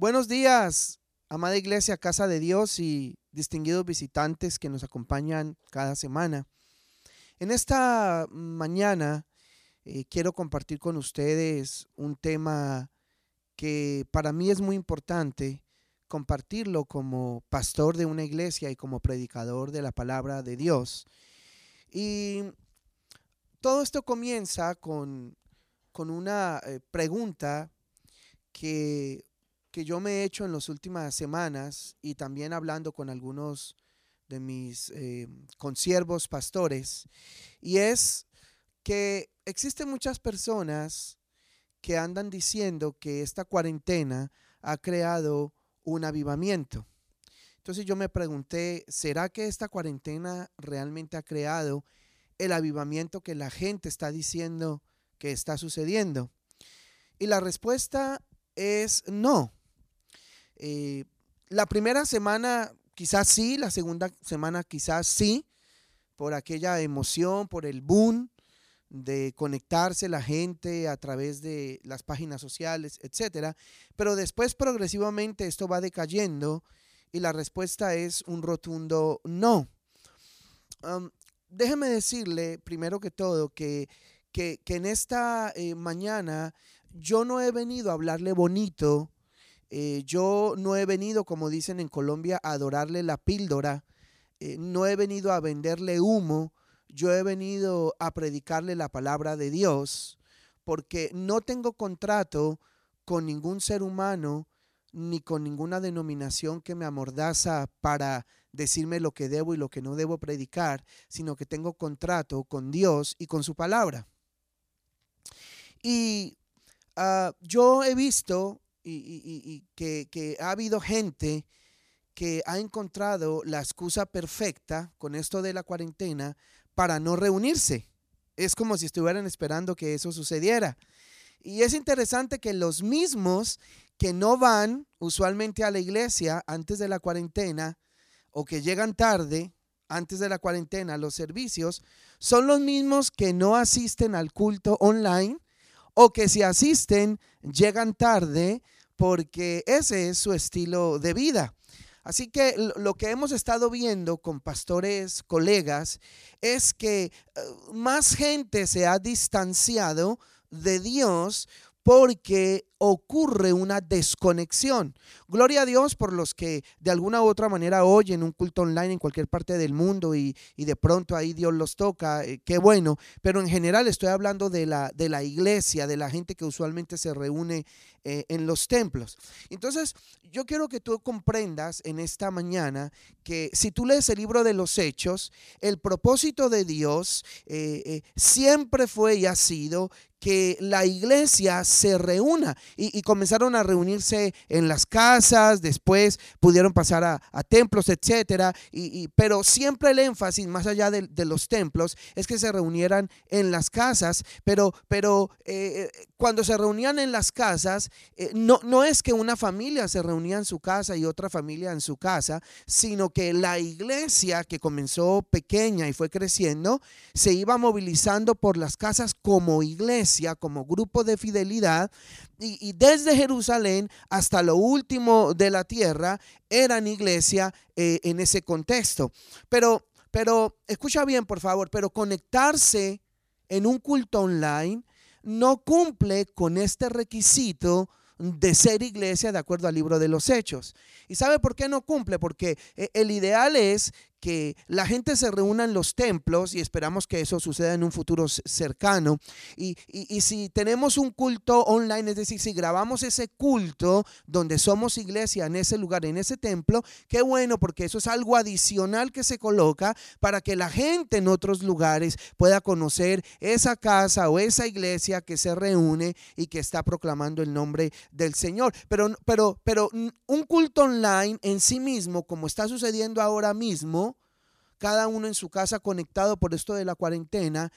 Buenos días, amada iglesia, casa de Dios y distinguidos visitantes que nos acompañan cada semana. En esta mañana eh, quiero compartir con ustedes un tema que para mí es muy importante compartirlo como pastor de una iglesia y como predicador de la palabra de Dios. Y todo esto comienza con, con una eh, pregunta que que yo me he hecho en las últimas semanas y también hablando con algunos de mis eh, consiervos pastores, y es que existen muchas personas que andan diciendo que esta cuarentena ha creado un avivamiento. Entonces yo me pregunté, ¿será que esta cuarentena realmente ha creado el avivamiento que la gente está diciendo que está sucediendo? Y la respuesta es no. Eh, la primera semana quizás sí, la segunda semana quizás sí, por aquella emoción, por el boom de conectarse la gente a través de las páginas sociales, etcétera. Pero después progresivamente esto va decayendo y la respuesta es un rotundo no. déjeme decirle, primero que todo, que, que, en esta eh, mañana yo no he venido a hablarle bonito eh, yo no he venido, como dicen en Colombia, a adorarle la píldora, eh, no he venido a venderle humo, yo he venido a predicarle la palabra de Dios, porque no tengo contrato con ningún ser humano ni con ninguna denominación que me amordaza para decirme lo que debo y lo que no debo predicar, sino que tengo contrato con Dios y con su palabra. Y ah, yo he visto y, que, ha habido gente que ha encontrado la excusa perfecta con esto de la cuarentena para no reunirse. Es como si estuvieran esperando que eso sucediera. Y es interesante que los mismos que no van usualmente a la iglesia antes de la cuarentena o que llegan tarde antes de la cuarentena a los servicios, son los mismos que no asisten al culto online o que si asisten llegan tarde porque ese es su estilo de vida. Así que lo que hemos estado viendo con pastores, colegas, es que eh, más gente se ha distanciado de Dios porque ocurre una desconexión. Gloria a Dios por los que de alguna u otra manera oyen un culto online en cualquier parte del mundo y, de pronto ahí Dios los toca, eh, qué bueno, pero en general estoy hablando de la, de la iglesia, de la gente que usualmente se reúne eh, en los templos. Entonces, yo quiero que tú comprendas en esta mañana que si tú lees el libro de los hechos, el propósito de Dios eh, siempre fue y ha sido que la iglesia se reúna y, comenzaron a reunirse en las casas, después pudieron pasar a, templos, etcétera, y, pero siempre el énfasis, más allá de, los templos, es que se reunieran en las casas, pero, pero eh, cuando se reunían en las casas, eh, no, no es que una familia se reunía en su casa y otra familia en su casa, sino que la iglesia que comenzó pequeña y fue creciendo, se iba movilizando por las casas como iglesia, como grupo de fidelidad, y, desde Jerusalén hasta lo último de la tierra eran iglesia eh, en ese contexto. Pero, pero, escucha bien, por favor, pero conectarse en un culto online no cumple con este requisito de ser iglesia de acuerdo al libro de los hechos. ¿Y sabe por qué no cumple? Porque eh, el ideal es que la gente se reúna en los templos y esperamos que eso suceda en un futuro cercano. Y, si tenemos un culto online, es decir, si grabamos ese culto donde somos iglesia en ese lugar, en ese templo, qué bueno, porque eso es algo adicional que se coloca para que la gente en otros lugares pueda conocer esa casa o esa iglesia que se reúne y que está proclamando el nombre del Señor. Pero, pero, pero un culto online en sí mismo, como está sucediendo ahora mismo, cada uno en su casa conectado por esto de la cuarentena,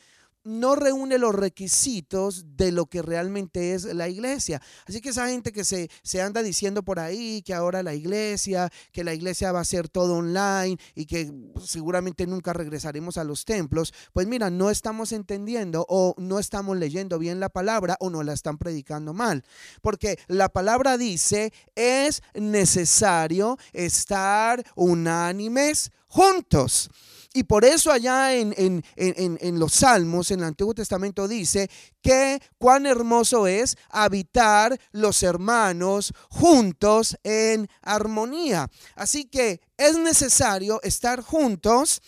no reúne los requisitos de lo que realmente es la iglesia. Así que esa gente que se, se, anda diciendo por ahí que ahora la iglesia, que la iglesia va a ser todo online y que seguramente nunca regresaremos a los templos, pues mira, no estamos entendiendo o no estamos leyendo bien la palabra o no la están predicando mal. Porque la palabra dice, es necesario estar unánimes juntos. Y por eso allá en, en, los Salmos, en el Antiguo Testamento dice que cuán hermoso es habitar los hermanos juntos en armonía. Así que es necesario estar juntos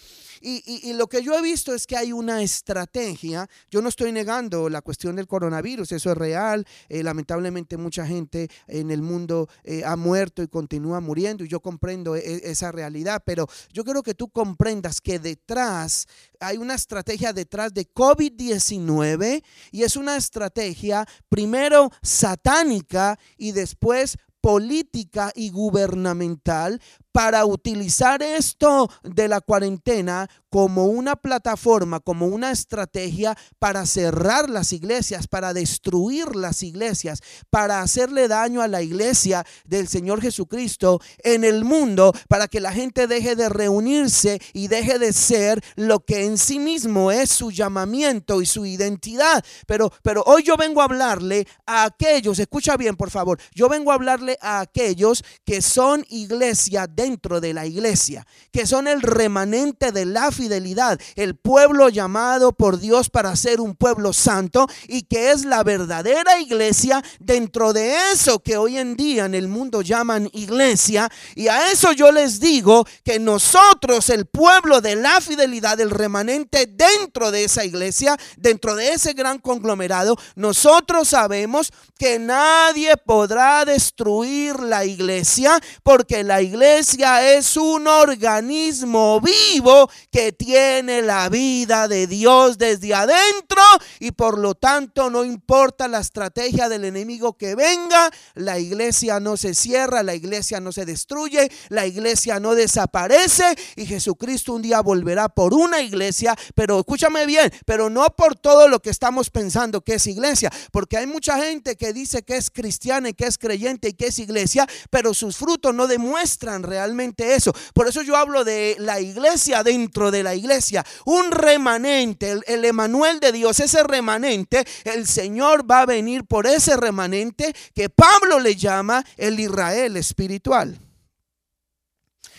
y, lo que yo he visto es que hay una estrategia. Yo no estoy negando la cuestión del coronavirus, eso es real. Eh, lamentablemente mucha gente en el mundo eh, ha muerto y continúa muriendo y yo comprendo e, esa realidad, pero yo quiero que tú comprendas que detrás hay una estrategia detrás de COVID-19 y es una estrategia primero satánica y después política y gubernamental para utilizar esto de la cuarentena como una plataforma, como una estrategia para cerrar las iglesias, para destruir las iglesias, para hacerle daño a la iglesia del Señor Jesucristo en el mundo, para que la gente deje de reunirse y deje de ser lo que en sí mismo es su llamamiento y su identidad. Pero, pero hoy yo vengo a hablarle a aquellos, escucha bien por favor, yo vengo a hablarle a aquellos que son iglesia dentro de la iglesia, que son el remanente de la fidelidad, el pueblo llamado por Dios para ser un pueblo santo y que es la verdadera iglesia dentro de eso que hoy en día en el mundo llaman iglesia. Y a eso yo les digo que nosotros, el pueblo de la fidelidad, el remanente dentro de esa iglesia, dentro de ese gran conglomerado, nosotros sabemos que nadie podrá destruir la iglesia porque la iglesia es un organismo vivo que tiene la vida de Dios desde adentro y por lo tanto no importa la estrategia del enemigo que venga, la iglesia no se cierra, la iglesia no se destruye, la iglesia no desaparece y Jesucristo un día volverá por una iglesia, pero escúchame bien, pero no por todo lo que estamos pensando que es iglesia, porque hay mucha gente que dice que es cristiana y que es creyente y que es iglesia, pero sus frutos no demuestran realmente eso. Por eso yo hablo de la iglesia dentro de la iglesia, un remanente, el, Emanuel de Dios, ese remanente, el Señor va a venir por ese remanente que Pablo le llama el Israel espiritual.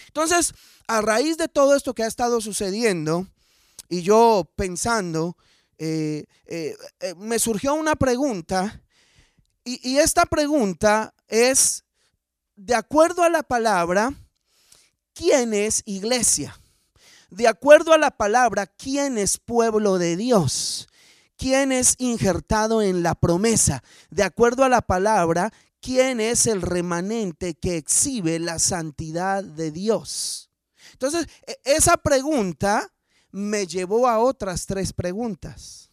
Entonces, a raíz de todo esto que ha estado sucediendo, y yo pensando, eh, eh, eh, me surgió una pregunta, y, esta pregunta es, de acuerdo a la palabra, ¿quién es iglesia? De acuerdo a la palabra, ¿quién es pueblo de Dios? ¿Quién es injertado en la promesa? De acuerdo a la palabra, ¿quién es el remanente que exhibe la santidad de Dios? Entonces, e, esa pregunta me llevó a otras tres preguntas.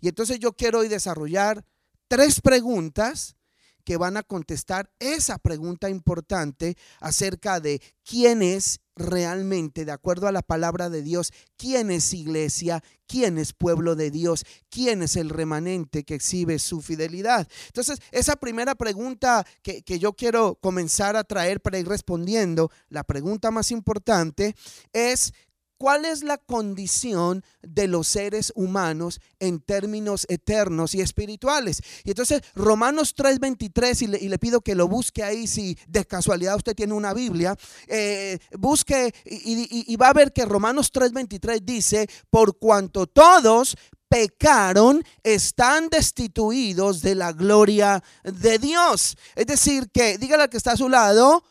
Y entonces yo quiero hoy desarrollar tres preguntas que van a contestar esa pregunta importante acerca de quién es realmente, de acuerdo a la palabra de Dios, quién es iglesia, quién es pueblo de Dios, quién es el remanente que exhibe su fidelidad. Entonces, esa primera pregunta que, que yo quiero comenzar a traer para ir respondiendo, la pregunta más importante es, ¿Cuál es la condición de los seres humanos en términos eternos y espirituales? Y entonces Romanos 3:23, y le, y le pido que lo busque ahí si de casualidad usted tiene una Biblia, eh, busque y, y va a ver que Romanos 3:23 dice, por cuanto todos pecaron, están destituidos de la gloria de Dios. Es decir, que dígale al que está a su lado,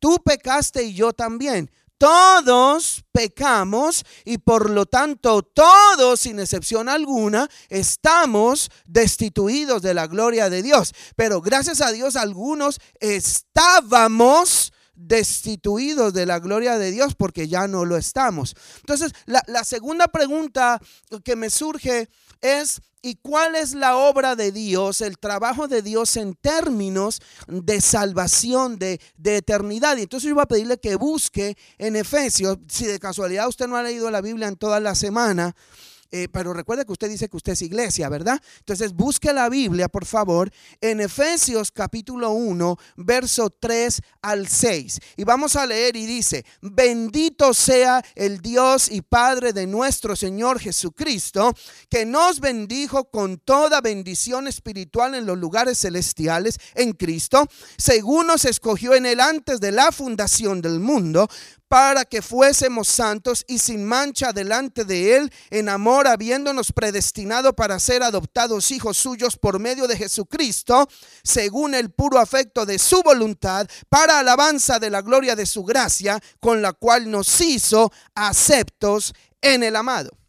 tú pecaste y yo también. Todos pecamos y por lo tanto todos, sin excepción alguna, estamos destituidos de la gloria de Dios. Pero gracias a Dios algunos estábamos destituidos de la gloria de Dios porque ya no lo estamos. Entonces, la, segunda pregunta que me surge es, ¿y cuál es la obra de Dios, el trabajo de Dios en términos de salvación, de, eternidad? Y entonces yo voy a pedirle que busque en Efesios, si de casualidad usted no ha leído la Biblia en toda la semana, eh, pero recuerde que usted dice que usted es iglesia, ¿verdad? Entonces busque la Biblia, por favor, en Efesios capítulo 1, verso 3 al 6. Y vamos a leer y dice, bendito sea el Dios y Padre de nuestro Señor Jesucristo, que nos bendijo con toda bendición espiritual en los lugares celestiales en Cristo, según nos escogió en él antes de la fundación del mundo para que fuésemos santos y sin mancha delante de Él en amor, habiéndonos predestinado para ser adoptados hijos suyos por medio de Jesucristo, según el puro afecto de su voluntad, para alabanza de la gloria de su gracia, con la cual nos hizo aceptos en el amado.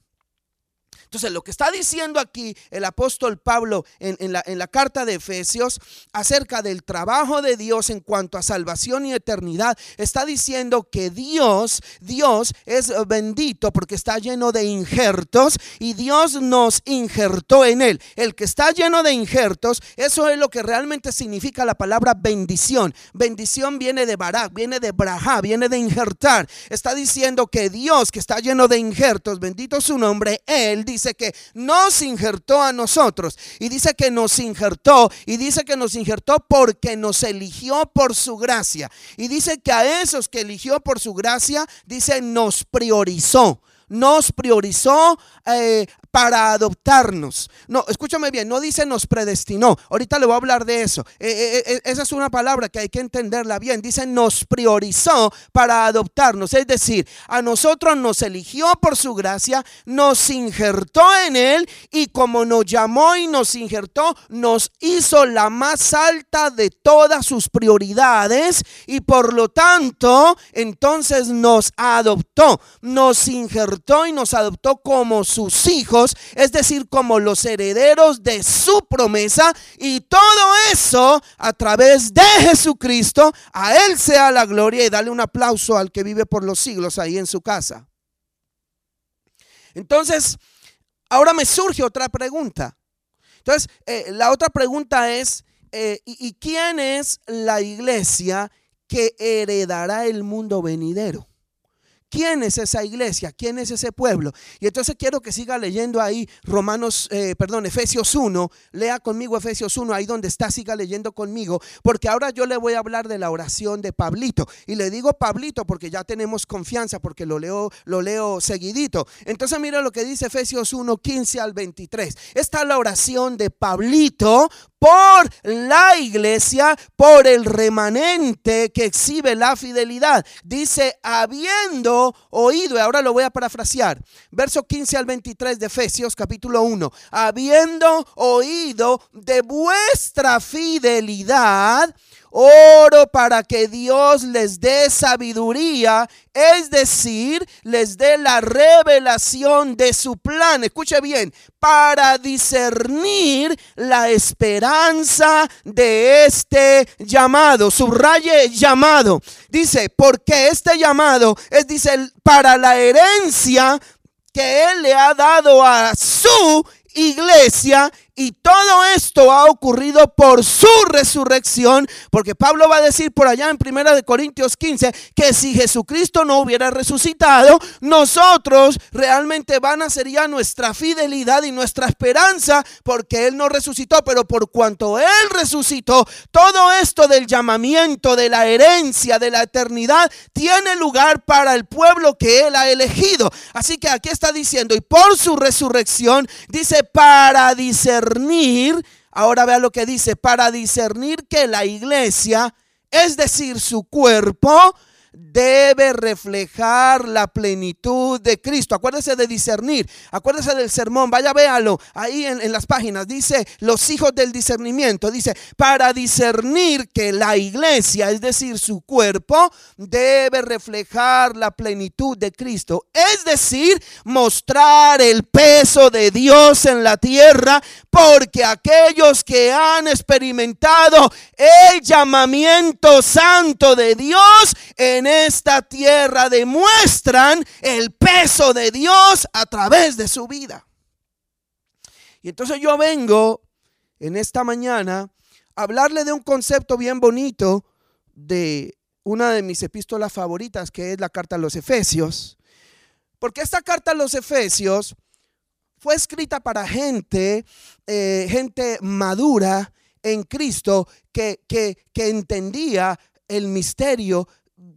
Entonces, lo que está diciendo aquí el apóstol Pablo en, la, en, la, carta de Efesios acerca del trabajo de Dios en cuanto a salvación y eternidad, está diciendo que Dios, Dios es bendito porque está lleno de injertos y Dios nos injertó en él. El que está lleno de injertos, eso es lo que realmente significa la palabra bendición. Bendición viene de barak, viene de braja, viene de injertar. Está diciendo que Dios que está lleno de injertos, bendito su nombre, él dice que nos injertó a nosotros. Y dice que nos injertó. Y dice que nos injertó porque nos eligió por su gracia. Y dice que a esos que eligió por su gracia, dice, nos priorizó nos priorizó eh, para adoptarnos. No, escúchame bien, no dice nos predestinó. Ahorita le voy a hablar de eso. Eh, eh, esa es una palabra que hay que entenderla bien. Dice nos priorizó para adoptarnos. Es decir, a nosotros nos eligió por su gracia, nos injertó en él y como nos llamó y nos injertó, nos hizo la más alta de todas sus prioridades y por lo tanto, entonces nos adoptó, nos injertó y nos adoptó como sus hijos es decir, como los herederos de su promesa, y todo eso a través de Jesucristo, a Él sea la gloria y dale un aplauso al que vive por los siglos ahí en su casa. Entonces, ahora me surge otra pregunta. Entonces, eh, la otra pregunta es, eh, ¿y quién es la iglesia que heredará el mundo venidero? ¿Quién es esa iglesia? ¿Quién es ese pueblo? Y entonces quiero que siga leyendo ahí Romanos, eh, perdón, Efesios 1. Lea conmigo Efesios 1, ahí donde está, siga leyendo conmigo. Porque ahora yo le voy a hablar de la oración de Pablito. Y le digo Pablito porque ya tenemos confianza, porque lo leo, lo leo seguidito. Entonces mira lo que dice Efesios 1, 15 al 23. Esta es la oración de Pablito por la iglesia, por el remanente que exhibe la fidelidad. Dice, habiendo oído, y ahora lo voy a parafrasear, verso 15 al 23 de Efesios capítulo 1, habiendo oído de vuestra fidelidad, Oro para que Dios les dé sabiduría, es decir, les dé la revelación de su plan. Escuche bien, para discernir la esperanza de este llamado. Subraye llamado. Dice, porque este llamado es, dice, para la herencia que Él le ha dado a su iglesia y todo esto ha ocurrido por su resurrección, porque Pablo va a decir por allá en Primera de Corintios 15 que si Jesucristo no hubiera resucitado, nosotros realmente van a sería nuestra fidelidad y nuestra esperanza, porque él no resucitó, pero por cuanto él resucitó, todo esto del llamamiento, de la herencia, de la eternidad, tiene lugar para el pueblo que él ha elegido. Así que aquí está diciendo, y por su resurrección, dice, para discernir ahora vea lo que dice, para discernir que la iglesia, es decir, su cuerpo, debe reflejar la plenitud de Cristo. Acuérdese de discernir, acuérdese del sermón, vaya véalo ahí en, en, las páginas. Dice los hijos del discernimiento, dice, para discernir que la iglesia, es decir, su cuerpo, debe reflejar la plenitud de Cristo. Es decir, mostrar el peso de Dios en la tierra, porque aquellos que han experimentado el llamamiento santo de Dios en esta tierra demuestran el peso de Dios a través de su vida. Y entonces yo vengo en esta mañana a hablarle de un concepto bien bonito de una de mis epístolas favoritas, que es la carta a los Efesios. Porque esta carta a los Efesios fue escrita para gente, eh, gente madura en Cristo que, que, que entendía el misterio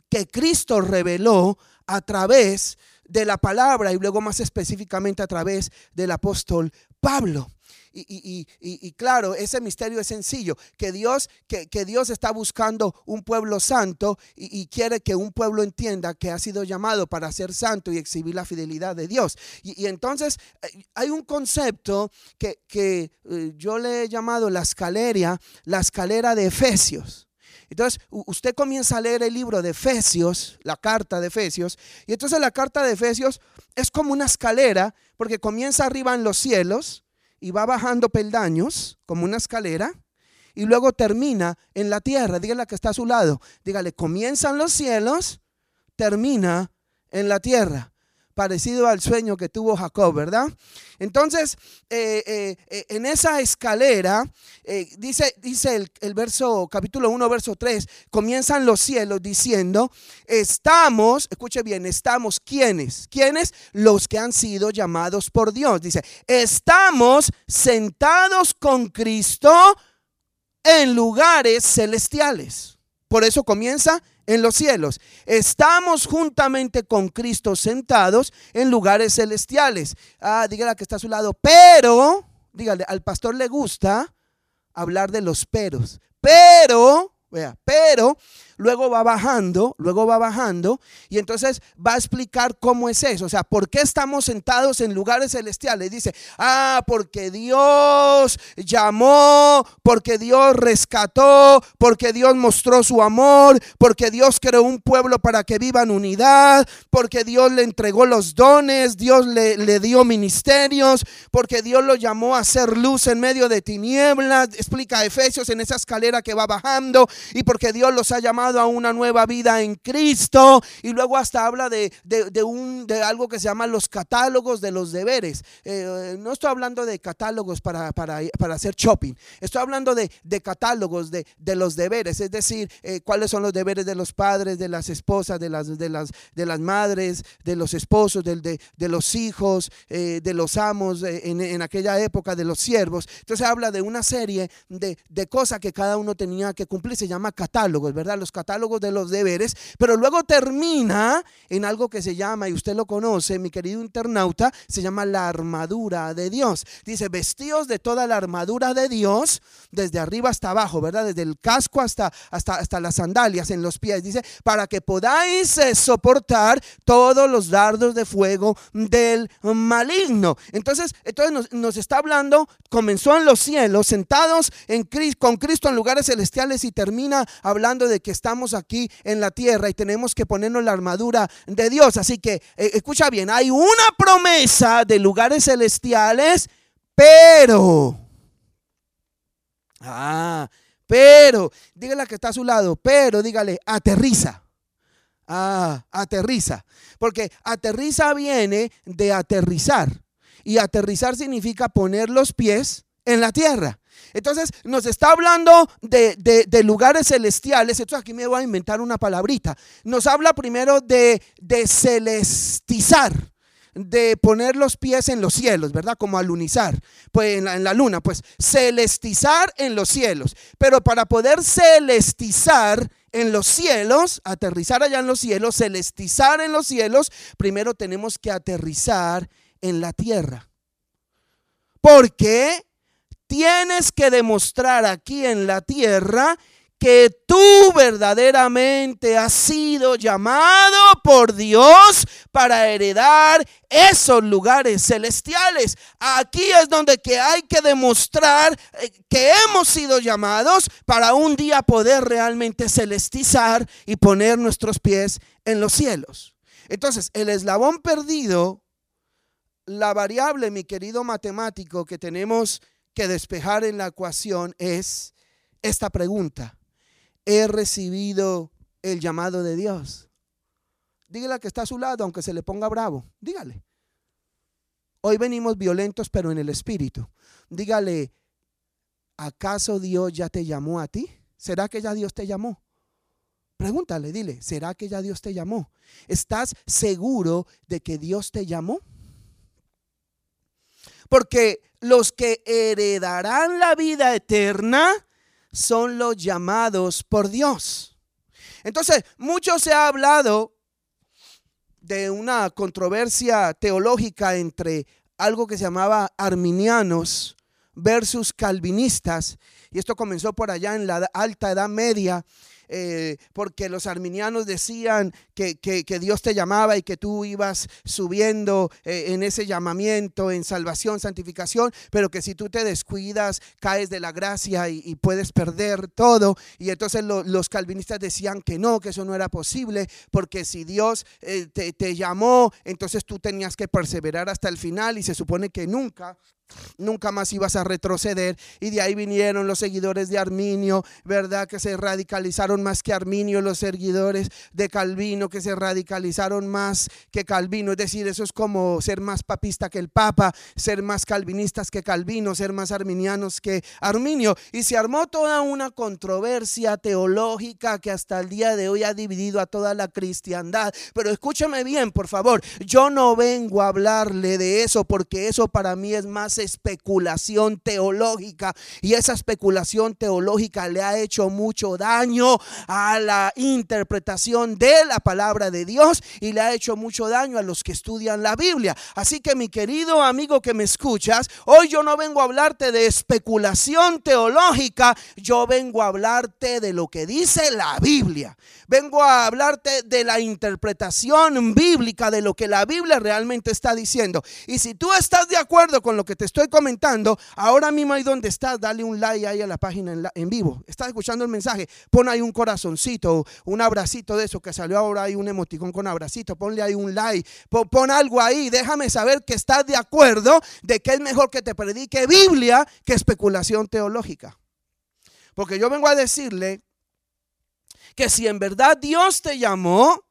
que Cristo reveló a través de la palabra y luego más específicamente a través del apóstol Pablo. Y, claro, ese misterio es sencillo, que Dios, que, Dios está buscando un pueblo santo y, quiere que un pueblo entienda que ha sido llamado para ser santo y exhibir la fidelidad de Dios. Y, entonces eh, hay un concepto que, que eh, yo le he llamado la escalera, la escalera de Efesios. Entonces, usted comienza a leer el libro de Efesios, la carta de Efesios, y entonces la carta de Efesios es como una escalera, porque comienza arriba en los cielos y va bajando peldaños, como una escalera, y luego termina en la tierra. Dígale que está a su lado. Dígale, comienza en los cielos, termina en la tierra parecido al sueño que tuvo Jacob, ¿verdad? Entonces, eh, eh, eh, en esa escalera, dice, dice el, el, verso, capítulo 1, verso 3, comienzan los cielos diciendo, estamos, escuche bien, estamos, ¿quiénes? ¿Quiénes? Los que han sido llamados por Dios. Dice, estamos sentados con Cristo en lugares celestiales. Por eso comienza en los cielos. Estamos juntamente con Cristo sentados en lugares celestiales. Ah, dígale que está a su lado. Pero, dígale, al pastor le gusta hablar de los peros. Pero, vea, pero luego va bajando, luego va bajando y entonces va a explicar cómo es eso, o sea, por qué estamos sentados en lugares celestiales. Dice, ah, porque Dios llamó, porque Dios rescató, porque Dios mostró su amor, porque Dios creó un pueblo para que viva en unidad, porque Dios le entregó los dones, Dios le, le dio ministerios, porque Dios lo llamó a ser luz en medio de tinieblas, explica Efesios en esa escalera que va bajando, y porque Dios los ha llamado a una nueva vida en Cristo. Y luego hasta habla de, un, de algo que se llama los catálogos de los deberes. Eh, no estoy hablando de catálogos para, para, hacer shopping. Estoy hablando de, catálogos de, los deberes. Es decir, eh, cuáles son los deberes de los padres, de las esposas, de las, de las, de las madres, de los esposos, de, de los hijos, eh, de los amos en, en, aquella época, de los siervos. Entonces habla de una serie de, de cosas que cada uno tenía que cumplir. Se llama catálogos, ¿verdad? Los catálogos de los deberes, pero luego termina en algo que se llama, y usted lo conoce, mi querido internauta, se llama la armadura de Dios. Dice, vestidos de toda la armadura de Dios, desde arriba hasta abajo, ¿verdad? Desde el casco hasta, hasta, hasta las sandalias en los pies. Dice, para que podáis eh, soportar todos los dardos de fuego del maligno. Entonces, entonces nos, nos está hablando, comenzó en los cielos, sentados en, con Cristo en lugares celestiales y termina hablando de que está estamos aquí en la tierra y tenemos que ponernos la armadura de Dios. Así que eh, escucha bien, hay una promesa de lugares celestiales, pero... Ah, pero, dígale que está a su lado, pero dígale, aterriza. Ah, aterriza. Porque aterriza viene de aterrizar. Y aterrizar significa poner los pies en la tierra. Entonces nos está hablando de, lugares celestiales. Entonces aquí me voy a inventar una palabrita. Nos habla primero de, de celestizar de poner los pies en los cielos, ¿verdad? Como alunizar, pues en la, en la, luna, pues celestizar en los cielos. Pero para poder celestizar en los cielos, aterrizar allá en los cielos, celestizar en los cielos, primero tenemos que aterrizar en la tierra. Porque tienes que demostrar aquí en la tierra que tú verdaderamente has sido llamado por Dios para heredar esos lugares celestiales. Aquí es donde que hay que demostrar eh, que hemos sido llamados para un día poder realmente celestizar y poner nuestros pies en los cielos. Entonces, el eslabón perdido, la variable, mi querido matemático, que tenemos que despejar en la ecuación es esta pregunta. ¿He recibido el llamado de Dios? Dígale que está a su lado, aunque se le ponga bravo. Dígale. Hoy venimos violentos, pero en el espíritu. Dígale, ¿acaso Dios ya te llamó a ti? ¿Será que ya Dios te llamó? Pregúntale, dile, ¿será que ya Dios te llamó? ¿Estás seguro de que Dios te llamó? Porque los que heredarán la vida eterna son los llamados por Dios. Entonces, mucho se ha hablado de una controversia teológica entre algo que se llamaba arminianos versus calvinistas. Y esto comenzó por allá en la alta edad media eh, porque los arminianos decían que, Dios te llamaba y que tú ibas subiendo eh, en ese llamamiento, en salvación, santificación, pero que si tú te descuidas, caes de la gracia y, puedes perder todo. Y entonces los calvinistas decían que no, que eso no era posible, porque si Dios eh, te, te llamó, entonces tú tenías que perseverar hasta el final y se supone que nunca nunca más ibas a retroceder. Y de ahí vinieron los seguidores de Arminio, ¿verdad? Que se radicalizaron más que Arminio, los seguidores de Calvino, que se radicalizaron más que Calvino. Es decir, eso es como ser más papista que el Papa, ser más calvinistas que Calvino, ser más arminianos que Arminio. Y se armó toda una controversia teológica que hasta el día de hoy ha dividido a toda la cristiandad. Pero escúchame bien, por favor, yo no vengo a hablarle de eso porque eso para mí es más especulación teológica y esa especulación teológica le ha hecho mucho daño a la interpretación de la palabra de Dios y le ha hecho mucho daño a los que estudian la Biblia. Así que mi querido amigo que me escuchas, hoy yo no vengo a hablarte de especulación teológica, yo vengo a hablarte de lo que dice la Biblia. Vengo a hablarte de la interpretación bíblica de lo que la Biblia realmente está diciendo. Y si tú estás de acuerdo con lo que te estoy comentando, ahora mismo ahí donde estás, dale un like ahí a la página en, vivo. Estás escuchando el mensaje, pon ahí un corazoncito, un abracito de eso que salió ahora ahí un emoticón con abracito, ponle ahí un like, pon, pon algo ahí, déjame saber que estás de acuerdo de que es mejor que te predique Biblia que especulación teológica. Porque yo vengo a decirle que si en verdad Dios te llamó,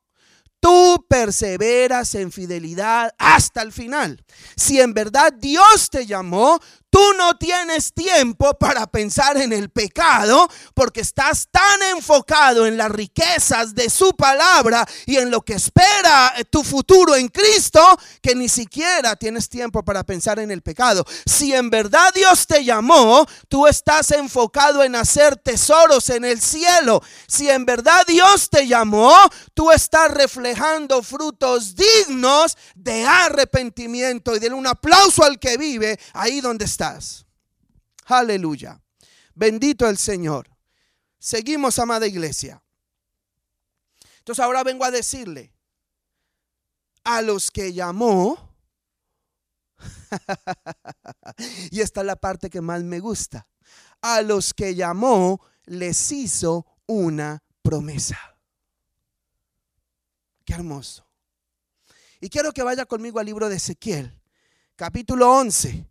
tú perseveras en fidelidad hasta el final. Si en verdad Dios te llamó, Tú no tienes tiempo para pensar en el pecado porque estás tan enfocado en las riquezas de su palabra y en lo que espera tu futuro en Cristo que ni siquiera tienes tiempo para pensar en el pecado. Si en verdad Dios te llamó, tú estás enfocado en hacer tesoros en el cielo. Si en verdad Dios te llamó, tú estás reflejando frutos dignos de arrepentimiento y de un aplauso al que vive ahí donde está Aleluya. Bendito el Señor. Seguimos, amada iglesia. Entonces ahora vengo a decirle a los que llamó, y esta es la parte que más me gusta, a los que llamó les hizo una promesa. Qué hermoso. Y quiero que vaya conmigo al libro de Ezequiel, capítulo 11,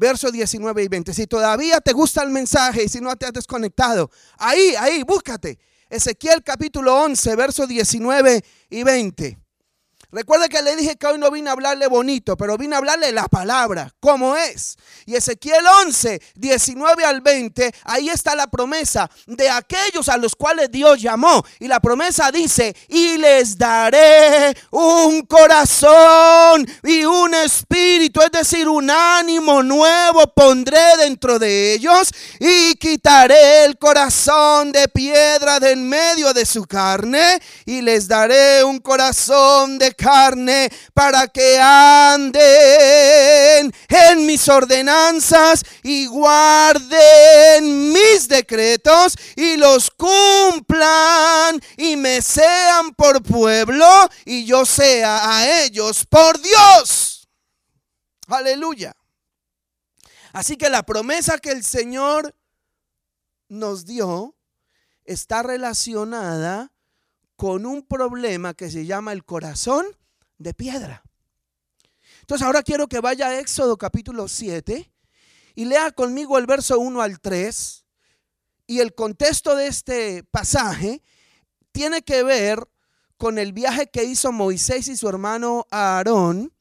versos 19 y 20. Si todavía te gusta el mensaje y si no te has desconectado, ahí, ahí, búscate. Ezequiel capítulo 11, versos 19 y 20. Recuerde que le dije que hoy no vine a hablarle bonito, pero vine a hablarle la palabra, como es. Y Ezequiel 11, 19 al 20, ahí está la promesa de aquellos a los cuales Dios llamó. Y la promesa dice, y les daré un corazón y un espíritu, es decir, un ánimo nuevo pondré dentro de ellos y quitaré el corazón de piedra de en medio de su carne y les daré un corazón de carne para que anden en mis ordenanzas y guarden mis decretos y los cumplan y me sean por pueblo y yo sea a ellos por Dios. Aleluya. Así que la promesa que el Señor nos dio está relacionada con un problema que se llama el corazón de piedra. Entonces ahora quiero que vaya a Éxodo capítulo 7 y lea conmigo el verso 1 al 3. Y el contexto de este pasaje tiene que ver con el viaje que hizo Moisés y su hermano Aarón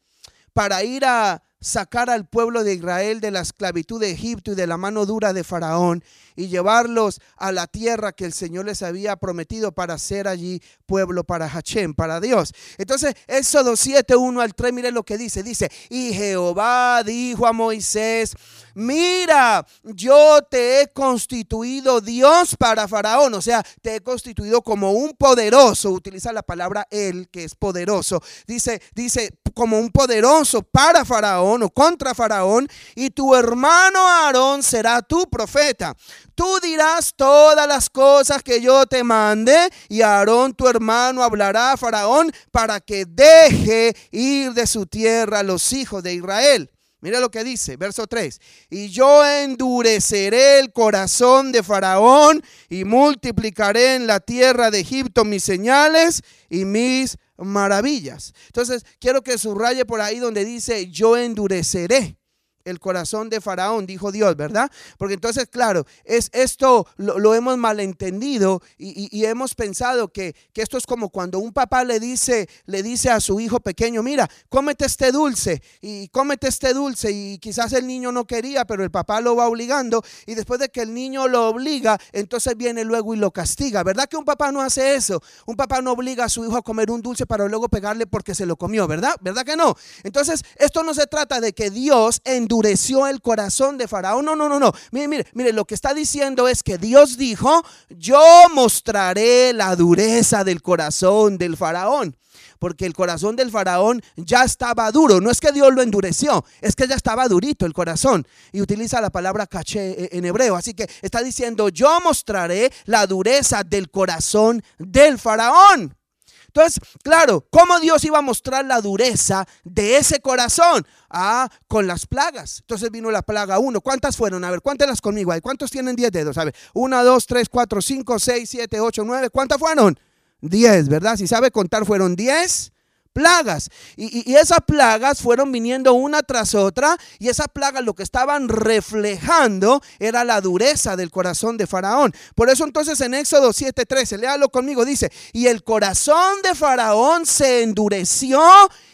para ir a sacar al pueblo de Israel de la esclavitud de Egipto y de la mano dura de Faraón y llevarlos a la tierra que el Señor les había prometido para ser allí pueblo para Hachem, para Dios. Entonces, Éxodo 7, 1 al 3, mire lo que dice. Dice, y Jehová dijo a Moisés, mira, yo te he constituido Dios para Faraón, o sea, te he constituido como un poderoso, utiliza la palabra él, que es poderoso. Dice, dice, como un poderoso para Faraón o contra Faraón, y tu hermano Aarón será tu profeta. Tú dirás todas las cosas que yo te mande, y Aarón tu hermano hablará a Faraón para que deje ir de su tierra a los hijos de Israel. Mira lo que dice, verso 3. Y yo endureceré el corazón de Faraón y multiplicaré en la tierra de Egipto mis señales y mis maravillas. Entonces, quiero que subraye por ahí donde dice, yo endureceré el corazón de Faraón, dijo Dios, ¿verdad? Porque entonces, claro, es esto lo, hemos malentendido y, hemos pensado que, que, esto es como cuando un papá le dice, le dice a su hijo pequeño, mira, cómete este dulce y cómete este dulce y quizás el niño no quería, pero el papá lo va obligando y después de que el niño lo obliga, entonces viene luego y lo castiga, ¿verdad que un papá no hace eso? Un papá no obliga a su hijo a comer un dulce para luego pegarle porque se lo comió, ¿verdad? ¿Verdad que no? Entonces, esto no se trata de que Dios en endureció el corazón de Faraón. No, no, no, no. Mire, mire, mire, lo que está diciendo es que Dios dijo, yo mostraré la dureza del corazón del Faraón. Porque el corazón del faraón ya estaba duro. No es que Dios lo endureció, es que ya estaba durito el corazón. Y utiliza la palabra caché en hebreo. Así que está diciendo, yo mostraré la dureza del corazón del faraón. Entonces, claro, ¿cómo Dios iba a mostrar la dureza de ese corazón? Ah, con las plagas. Entonces vino la plaga uno. ¿Cuántas fueron? A ver, cuéntelas conmigo. ¿Cuántos tienen 10 dedos? A ver, 1, 2, 3, 4, 5, 6, 7, 8, 9. ¿Cuántas fueron? 10, ¿verdad? Si sabe contar, fueron 10 plagas. Y, esas plagas fueron viniendo una tras otra y esas plagas lo que estaban reflejando era la dureza del corazón de Faraón. Por eso entonces en Éxodo 7:13, léalo conmigo, dice, y el corazón de Faraón se endureció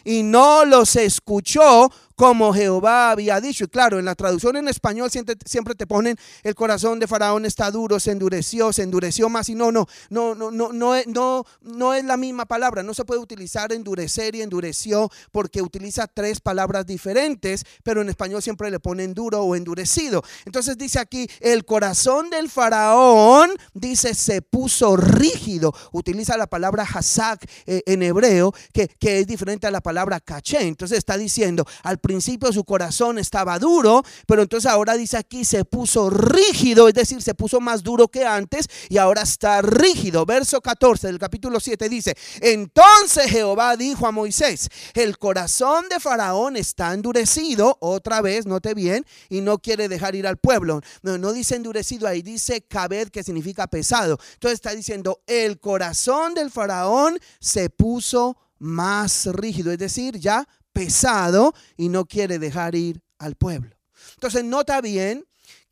y no los escuchó como Jehová había dicho. Y claro, en la traducción en español siempre, te ponen el corazón de Faraón está duro, se endureció, se endureció más. Y no, no, no, no, no, no, no, no es la misma palabra. No se puede utilizar endurecer y endureció porque utiliza tres palabras diferentes, pero en español siempre le ponen duro o endurecido. Entonces dice aquí, el corazón del Faraón, dice, se puso rígido. Utiliza la palabra hazak eh, en hebreo, que, que es diferente a la palabra caché. Entonces está diciendo, al principio su corazón estaba duro, pero entonces ahora dice aquí se puso rígido, es decir, se puso más duro que antes y ahora está rígido. Verso 14 del capítulo 7 dice, entonces Jehová dijo a Moisés, el corazón de Faraón está endurecido, otra vez, note bien, y no quiere dejar ir al pueblo. No, no dice endurecido ahí, dice cabed, que significa pesado. Entonces está diciendo, el corazón del Faraón se puso más rígido, es decir, ya pesado y no quiere dejar ir al pueblo. Entonces, nota bien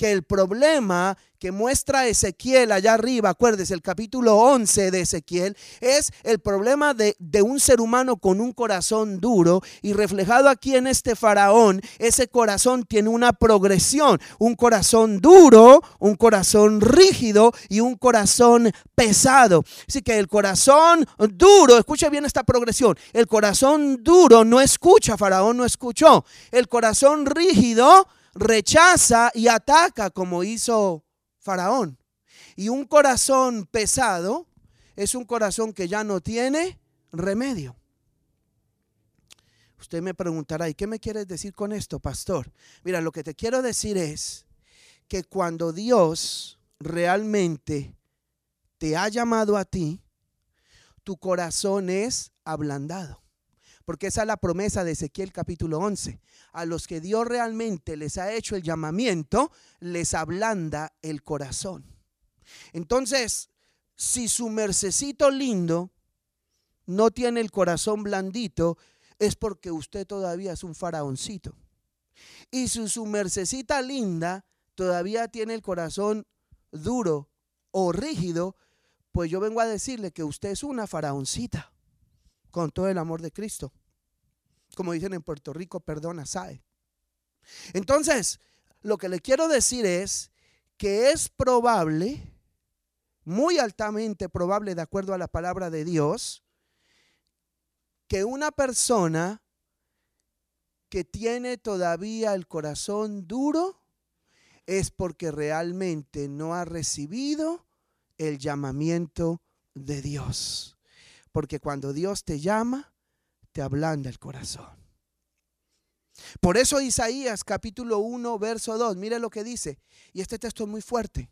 que el problema que muestra Ezequiel allá arriba, acuérdese, el capítulo 11 de Ezequiel, es el problema de, de, un ser humano con un corazón duro y reflejado aquí en este faraón, ese corazón tiene una progresión, un corazón duro, un corazón rígido y un corazón pesado. Así que el corazón duro, escuche bien esta progresión, el corazón duro no escucha, faraón no escuchó, el corazón rígido rechaza y ataca como hizo Faraón. Y un corazón pesado es un corazón que ya no tiene remedio. Usted me preguntará, ¿y qué me quieres decir con esto, pastor? Mira, lo que te quiero decir es que cuando Dios realmente te ha llamado a ti, tu corazón es ablandado porque esa es la promesa de Ezequiel capítulo 11. A los que Dios realmente les ha hecho el llamamiento, les ablanda el corazón. Entonces, si su mercecito lindo no tiene el corazón blandito, es porque usted todavía es un faraoncito. Y si su mercecita linda todavía tiene el corazón duro o rígido, pues yo vengo a decirle que usted es una faraoncita con todo el amor de Cristo. Como dicen en Puerto Rico, perdona, sabe. Entonces, lo que le quiero decir es que es probable, muy altamente probable de acuerdo a la palabra de Dios, que una persona que tiene todavía el corazón duro es porque realmente no ha recibido el llamamiento de Dios. Porque cuando Dios te llama, te ablanda el corazón. Por eso Isaías capítulo 1, verso 2, mire lo que dice. Y este texto es muy fuerte.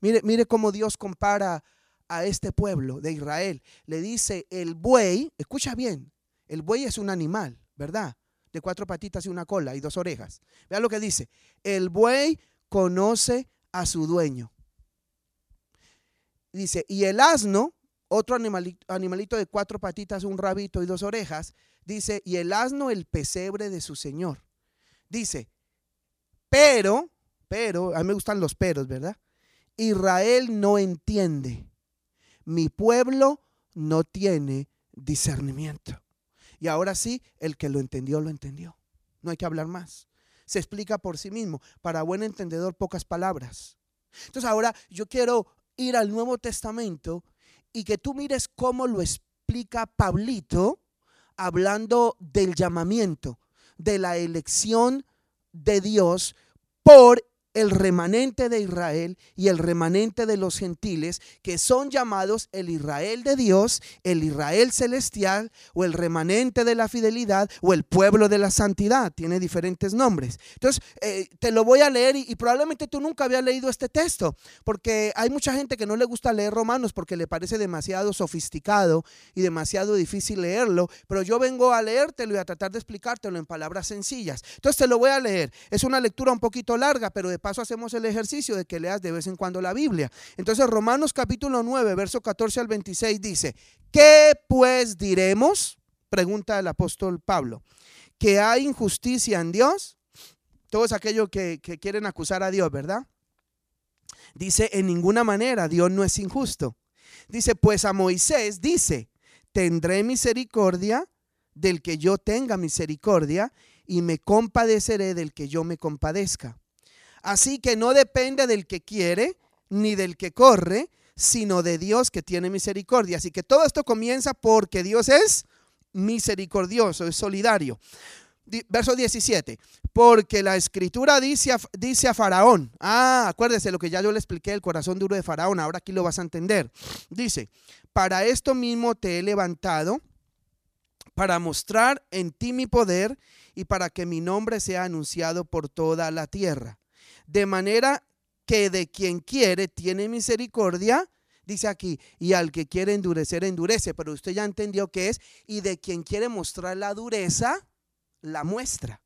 Mire, mire cómo Dios compara a este pueblo de Israel. Le dice, el buey, escucha bien, el buey es un animal, ¿verdad? De cuatro patitas y una cola y dos orejas. Vea lo que dice. El buey conoce a su dueño. Dice, y el asno, otro animalito, de cuatro patitas, un rabito y dos orejas, Dice, y el asno el pesebre de su señor. Dice, pero, pero, a mí me gustan los peros, ¿verdad? Israel no entiende. Mi pueblo no tiene discernimiento. Y ahora sí, el que lo entendió, lo entendió. No hay que hablar más. Se explica por sí mismo. Para buen entendedor, pocas palabras. Entonces ahora yo quiero ir al Nuevo Testamento y que tú mires cómo lo explica Pablito hablando del llamamiento, de la elección de Dios por el remanente de Israel y el remanente de los gentiles, que son llamados el Israel de Dios, el Israel celestial o el remanente de la fidelidad o el pueblo de la santidad. Tiene diferentes nombres. Entonces, eh, te lo voy a leer y, probablemente tú nunca habías leído este texto, porque hay mucha gente que no le gusta leer Romanos porque le parece demasiado sofisticado y demasiado difícil leerlo, pero yo vengo a leértelo y a tratar de explicártelo en palabras sencillas. Entonces, te lo voy a leer. Es una lectura un poquito larga, pero de paso hacemos el ejercicio de que leas de vez en cuando la Biblia. Entonces Romanos capítulo 9, verso 14 al 26 dice, ¿qué pues diremos? Pregunta el apóstol Pablo, ¿que hay injusticia en Dios? Todos aquellos que, que quieren acusar a Dios, ¿verdad? Dice, en ninguna manera Dios no es injusto. Dice, pues a Moisés dice, tendré misericordia del que yo tenga misericordia y me compadeceré del que yo me compadezca. Así que no depende del que quiere ni del que corre, sino de Dios que tiene misericordia. Así que todo esto comienza porque Dios es misericordioso, es solidario. Verso 17, porque la escritura dice a, Faraón, ah, acuérdese lo que ya yo le expliqué, el corazón duro de Faraón, ahora aquí lo vas a entender. Dice, para esto mismo te he levantado, para mostrar en ti mi poder y para que mi nombre sea anunciado por toda la tierra de manera que de quien quiere tiene misericordia, dice aquí, y al que quiere endurecer, endurece, pero usted ya entendió qué es, y de quien quiere mostrar la dureza, la muestra.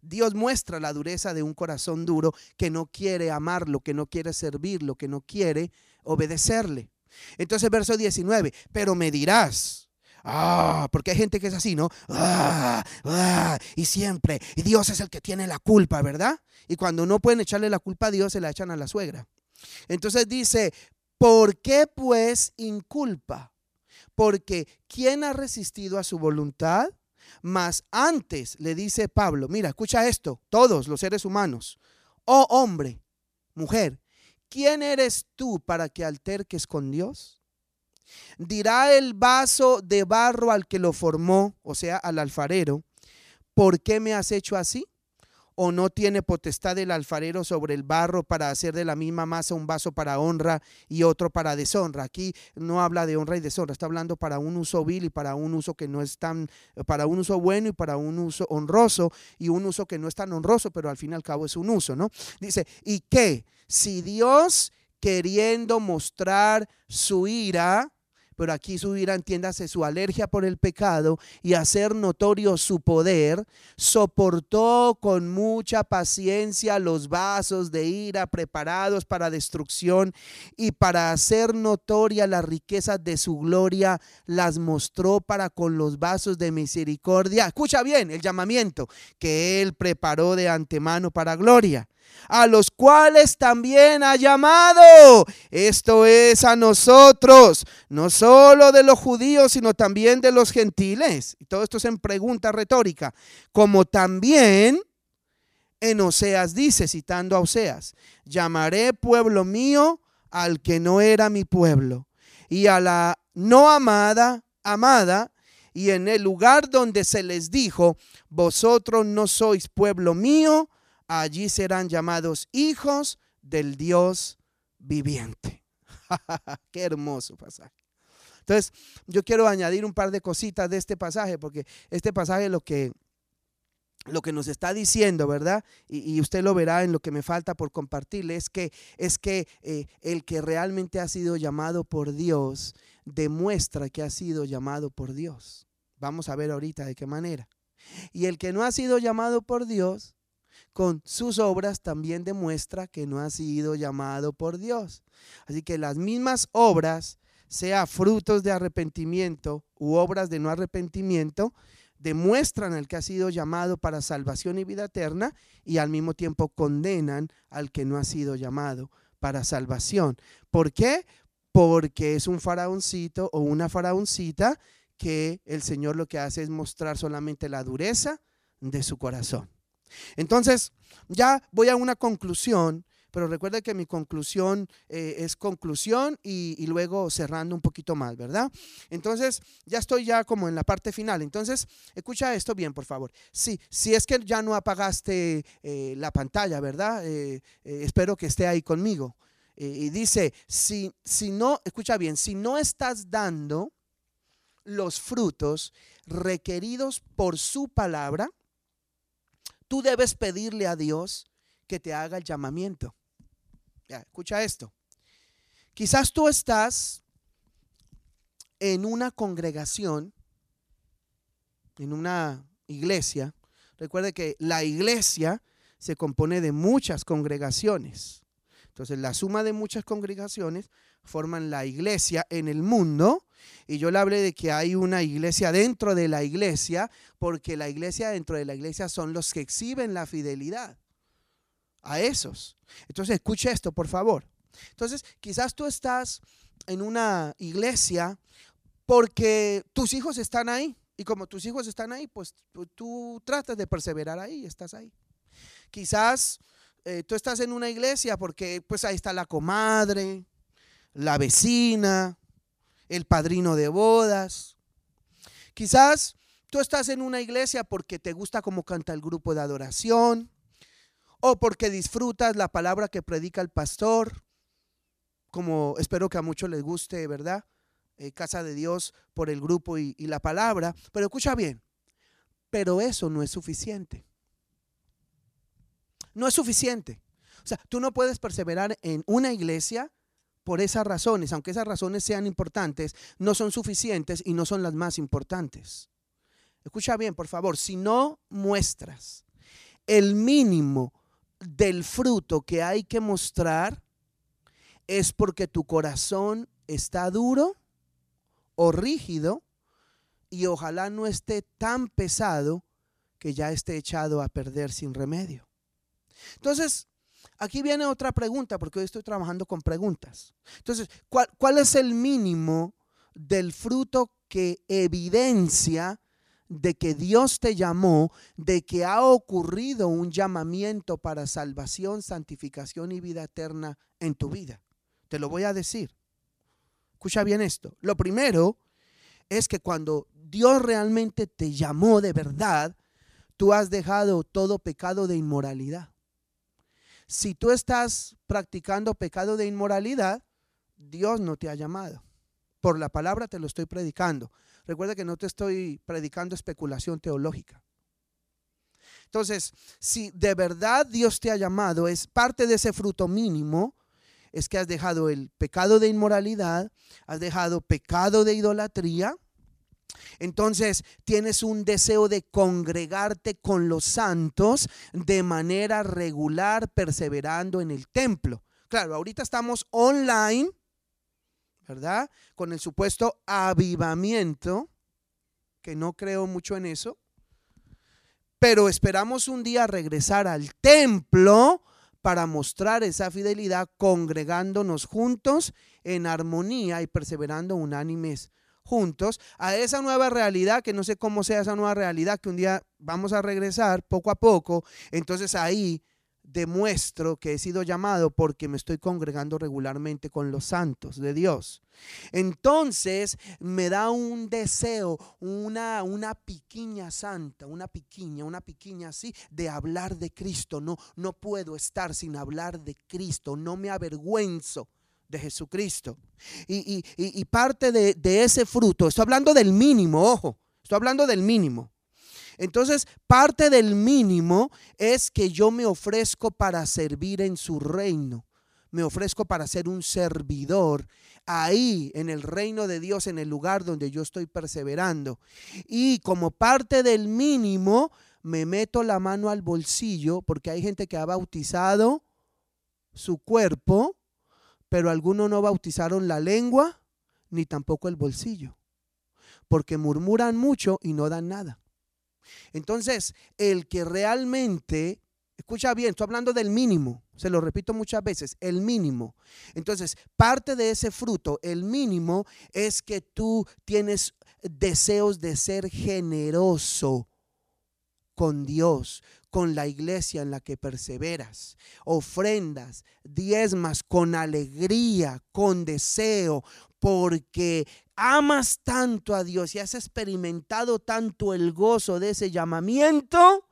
Dios muestra la dureza de un corazón duro que no quiere amarlo, que no quiere servirlo, que no quiere obedecerle. Entonces, verso 19, pero me dirás, Ah, porque hay gente que es así, ¿no? Ah, ah, y siempre, y Dios es el que tiene la culpa, ¿verdad? Y cuando no pueden echarle la culpa a Dios, se la echan a la suegra. Entonces dice, ¿por qué pues inculpa? Porque ¿quién ha resistido a su voluntad? Más antes le dice Pablo, mira, escucha esto, todos los seres humanos, oh hombre, mujer, ¿quién eres tú para que alterques con Dios? Dirá el vaso de barro al que lo formó, o sea, al alfarero, ¿por qué me has hecho así? ¿O no tiene potestad el alfarero sobre el barro para hacer de la misma masa un vaso para honra y otro para deshonra? Aquí no habla de honra y deshonra, está hablando para un uso vil y para un uso que no es tan, para un uso bueno y para un uso honroso y un uso que no es tan honroso, pero al fin y al cabo es un uso, ¿no? Dice, ¿y qué? Si Dios queriendo mostrar su ira, pero aquí su ira, entiéndase, su alergia por el pecado y hacer notorio su poder, soportó con mucha paciencia los vasos de ira preparados para destrucción y para hacer notoria las riquezas de su gloria, las mostró para con los vasos de misericordia. Escucha bien el llamamiento que él preparó de antemano para gloria a los cuales también ha llamado. Esto es a nosotros, no solo de los judíos, sino también de los gentiles. Y todo esto es en pregunta retórica. Como también en Oseas dice, citando a Oseas, llamaré pueblo mío al que no era mi pueblo, y a la no amada, amada, y en el lugar donde se les dijo, vosotros no sois pueblo mío, allí serán llamados hijos del Dios viviente. Qué hermoso pasaje. Entonces, yo quiero añadir un par de cositas de este pasaje, porque este pasaje lo que, lo que nos está diciendo, ¿verdad? Y, usted lo verá en lo que me falta por compartirle, es que, es que eh, el que realmente ha sido llamado por Dios demuestra que ha sido llamado por Dios. Vamos a ver ahorita de qué manera. Y el que no ha sido llamado por Dios, con sus obras también demuestra que no ha sido llamado por Dios. Así que las mismas obras, sea frutos de arrepentimiento u obras de no arrepentimiento, demuestran al que ha sido llamado para salvación y vida eterna y al mismo tiempo condenan al que no ha sido llamado para salvación. ¿Por qué? Porque es un faraoncito o una faraoncita que el Señor lo que hace es mostrar solamente la dureza de su corazón. Entonces, ya voy a una conclusión, pero recuerde que mi conclusión eh, es conclusión y, luego cerrando un poquito más, ¿verdad? Entonces, ya estoy ya como en la parte final. Entonces, escucha esto bien, por favor. Sí, si es que ya no apagaste eh, la pantalla, ¿verdad? Eh, espero que esté ahí conmigo. y dice, si, si no, escucha bien, si no estás dando los frutos requeridos por su palabra, tú debes pedirle a Dios que te haga el llamamiento. escucha esto. Quizás tú estás en una congregación, en una iglesia. Recuerde que la iglesia se compone de muchas congregaciones. Entonces, la suma de muchas congregaciones forman la iglesia en el mundo. Y yo le hablé de que hay una iglesia dentro de la iglesia, porque la iglesia dentro de la iglesia son los que exhiben la fidelidad a esos. Entonces, escuche esto, por favor. Entonces, quizás tú estás en una iglesia porque tus hijos están ahí. Y como tus hijos están ahí, pues tú tratas de perseverar ahí, estás ahí. Quizás eh, tú estás en una iglesia porque pues ahí está la comadre, la vecina, el padrino de bodas. Quizás tú estás en una iglesia porque te gusta cómo canta el grupo de adoración o porque disfrutas la palabra que predica el pastor, como espero que a muchos les guste, ¿verdad? Eh, Casa de Dios por el grupo y la palabra. Pero escucha bien, pero eso no es suficiente no es suficiente. O sea, tú no puedes perseverar en una iglesia por esas razones, aunque esas razones sean importantes, no son suficientes y no son las más importantes. Escucha bien, por favor, si no muestras el mínimo del fruto que hay que mostrar, es porque tu corazón está duro o rígido y ojalá no esté tan pesado que ya esté echado a perder sin remedio. Entonces, aquí viene otra pregunta, porque hoy estoy trabajando con preguntas. Entonces, ¿cuál, es el mínimo del fruto que evidencia de que Dios te llamó, de que ha ocurrido un llamamiento para salvación, santificación y vida eterna en tu vida? Te lo voy a decir. Escucha bien esto. Lo primero es que cuando Dios realmente te llamó de verdad, tú has dejado todo pecado de inmoralidad. Si tú estás practicando pecado de inmoralidad, Dios no te ha llamado. Por la palabra te lo estoy predicando. Recuerda que no te estoy predicando especulación teológica. Entonces, si de verdad Dios te ha llamado, es parte de ese fruto mínimo, es que has dejado el pecado de inmoralidad, has dejado pecado de idolatría, entonces tienes un deseo de congregarte con los santos de manera regular, perseverando en el templo. Claro, ahorita estamos online, ¿verdad? Con el supuesto avivamiento, que no creo mucho en eso, pero esperamos un día regresar al templo para mostrar esa fidelidad congregándonos juntos en armonía y perseverando unánimes juntos a esa nueva realidad, que no sé cómo sea esa nueva realidad, que un día vamos a regresar poco a poco, entonces ahí demuestro que he sido llamado porque me estoy congregando regularmente con los santos de Dios. Entonces me da un deseo, una, una piquiña santa, una piquiña, una piquiña así, de hablar de Cristo. No, no puedo estar sin hablar de Cristo, no me avergüenzo de Jesucristo. Y, y, parte de, de ese fruto, estoy hablando del mínimo, ojo, estoy hablando del mínimo. Entonces, parte del mínimo es que yo me ofrezco para servir en su reino. Me ofrezco para ser un servidor ahí en el reino de Dios, en el lugar donde yo estoy perseverando. Y como parte del mínimo, me meto la mano al bolsillo porque hay gente que ha bautizado su cuerpo, pero algunos no bautizaron la lengua ni tampoco el bolsillo, porque murmuran mucho y no dan nada. Entonces, el que realmente, escucha bien, estoy hablando del mínimo, se lo repito muchas veces, el mínimo. Entonces, parte de ese fruto, el mínimo, es que tú tienes deseos de ser generoso con Dios, con la iglesia en la que perseveras. Ofrendas, diezmas con alegría, con deseo, porque amas tanto a Dios y has experimentado tanto el gozo de ese llamamiento,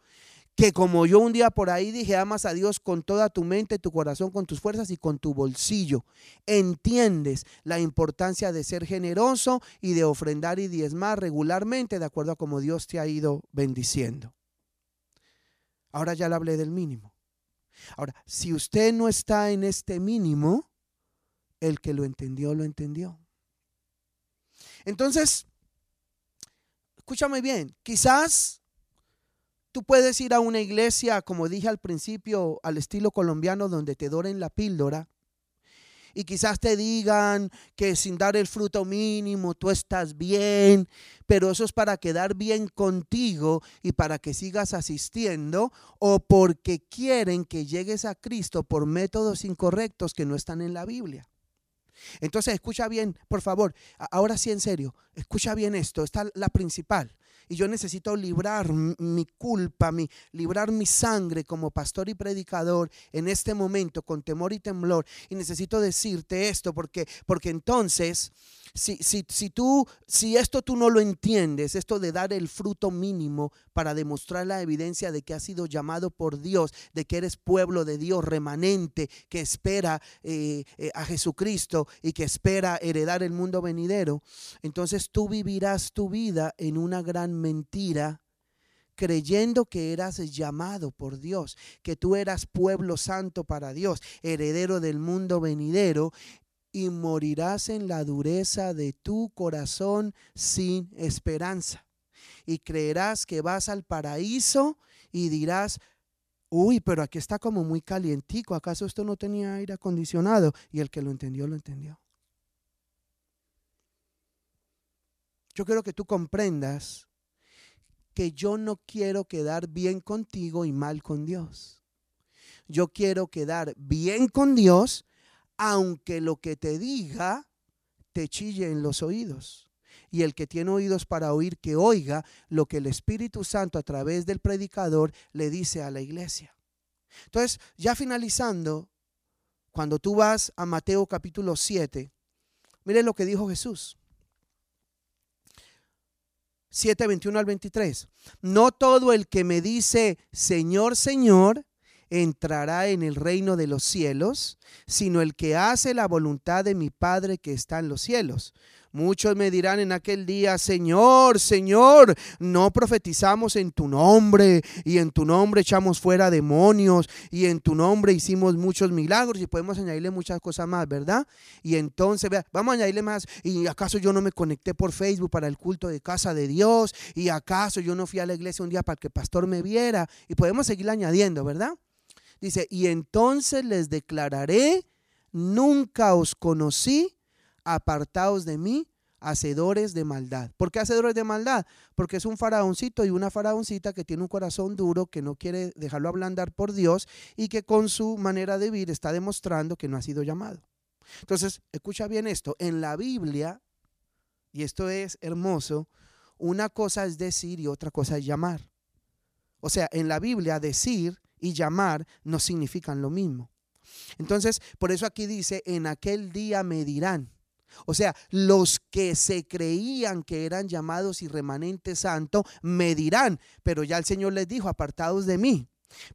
que como yo un día por ahí dije, amas a Dios con toda tu mente, tu corazón, con tus fuerzas y con tu bolsillo. Entiendes la importancia de ser generoso y de ofrendar y diezmar regularmente de acuerdo a como Dios te ha ido bendiciendo. Ahora ya le hablé del mínimo. Ahora, si usted no está en este mínimo, el que lo entendió, lo entendió. Entonces, escúchame bien, quizás tú puedes ir a una iglesia, como dije al principio, al estilo colombiano, donde te doren la píldora. Y quizás te digan que sin dar el fruto mínimo tú estás bien, pero eso es para quedar bien contigo y para que sigas asistiendo o porque quieren que llegues a Cristo por métodos incorrectos que no están en la Biblia. Entonces, escucha bien, por favor, ahora sí en serio, escucha bien esto, está la principal. Y yo necesito librar mi culpa, mi, librar mi sangre como pastor y predicador en este momento con temor y temblor. Y necesito decirte esto porque, porque entonces si, si, si, tú, si esto tú no lo entiendes, esto de dar el fruto mínimo para demostrar la evidencia de que has sido llamado por Dios, de que eres pueblo de Dios remanente, que espera eh, eh, a Jesucristo y que espera heredar el mundo venidero, entonces tú vivirás tu vida en una gran mentira creyendo que eras llamado por Dios, que tú eras pueblo santo para Dios, heredero del mundo venidero, y morirás en la dureza de tu corazón sin esperanza. Y creerás que vas al paraíso y dirás, uy, pero aquí está como muy calientico, ¿acaso esto no tenía aire acondicionado? Y el que lo entendió, lo entendió. Yo quiero que tú comprendas que yo no quiero quedar bien contigo y mal con Dios. Yo quiero quedar bien con Dios aunque lo que te diga te chille en los oídos. Y el que tiene oídos para oír, que oiga lo que el Espíritu Santo a través del predicador le dice a la iglesia. Entonces, ya finalizando, cuando tú vas a Mateo capítulo 7, mire lo que dijo Jesús. 7, 21 al 23. No todo el que me dice, Señor, Señor, entrará en el reino de los cielos, sino el que hace la voluntad de mi Padre que está en los cielos. Muchos me dirán en aquel día, Señor, Señor, no profetizamos en tu nombre y en tu nombre echamos fuera demonios y en tu nombre hicimos muchos milagros y podemos añadirle muchas cosas más, ¿verdad? Y entonces, vea, vamos a añadirle más. ¿Y acaso yo no me conecté por Facebook para el culto de casa de Dios? ¿Y acaso yo no fui a la iglesia un día para que el pastor me viera? Y podemos seguir añadiendo, ¿verdad? Dice, y entonces les declararé, nunca os conocí, apartaos de mí, hacedores de maldad. ¿Por qué hacedores de maldad? Porque es un faraoncito y una faraoncita que tiene un corazón duro, que no quiere dejarlo ablandar por Dios y que con su manera de vivir está demostrando que no ha sido llamado. Entonces, escucha bien esto, en la Biblia y esto es hermoso, una cosa es decir y otra cosa es llamar. O sea, en la Biblia decir y llamar no significan lo mismo. Entonces, por eso aquí dice, en aquel día me dirán. O sea, los que se creían que eran llamados y remanente santo, me dirán, pero ya el Señor les dijo, apartados de mí.